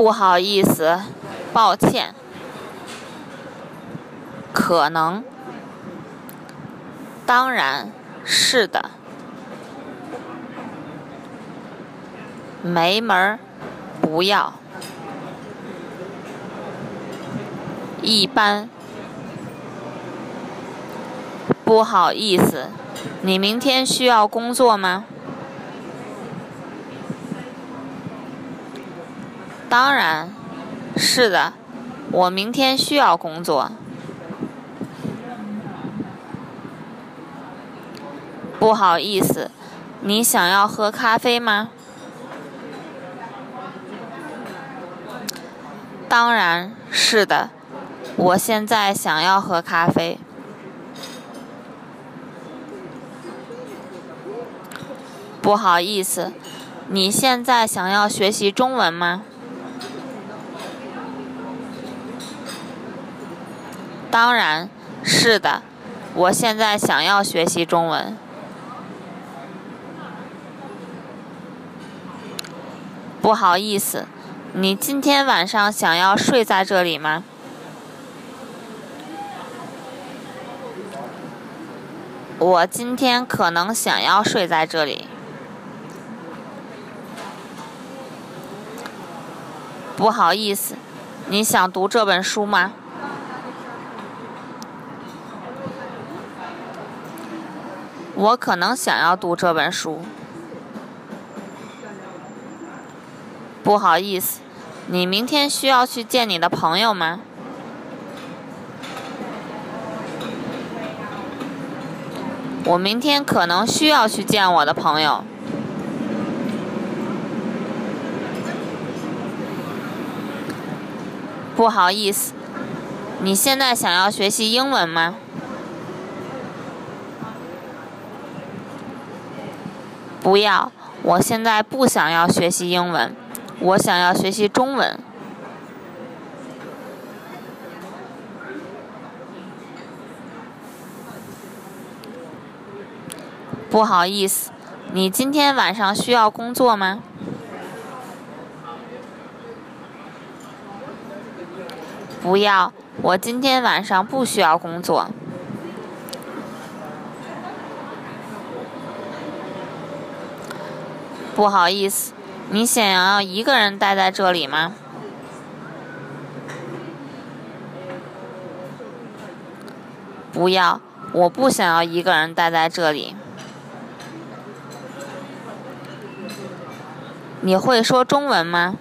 不好意思，抱歉，可能，当然，是的，没门儿，不要，一般，不好意思，你明天需要工作吗？当然，是的，我明天需要工作。不好意思，你想要喝咖啡吗？当然，是的，我现在想要喝咖啡。不好意思，你现在想要学习中文吗？当然，是的，我现在想要学习中文。不好意思，你今天晚上想要睡在这里吗？我今天可能想要睡在这里。不好意思，你想读这本书吗？我可能想要读这本书。不好意思，你明天需要去见你的朋友吗？我明天可能需要去见我的朋友。不好意思，你现在想要学习英文吗？不要，我现在不想要学习英文，我想要学习中文。不好意思，你今天晚上需要工作吗？不要，我今天晚上不需要工作。不好意思，你想要一个人待在这里吗？不要，我不想要一个人待在这里。你会说中文吗？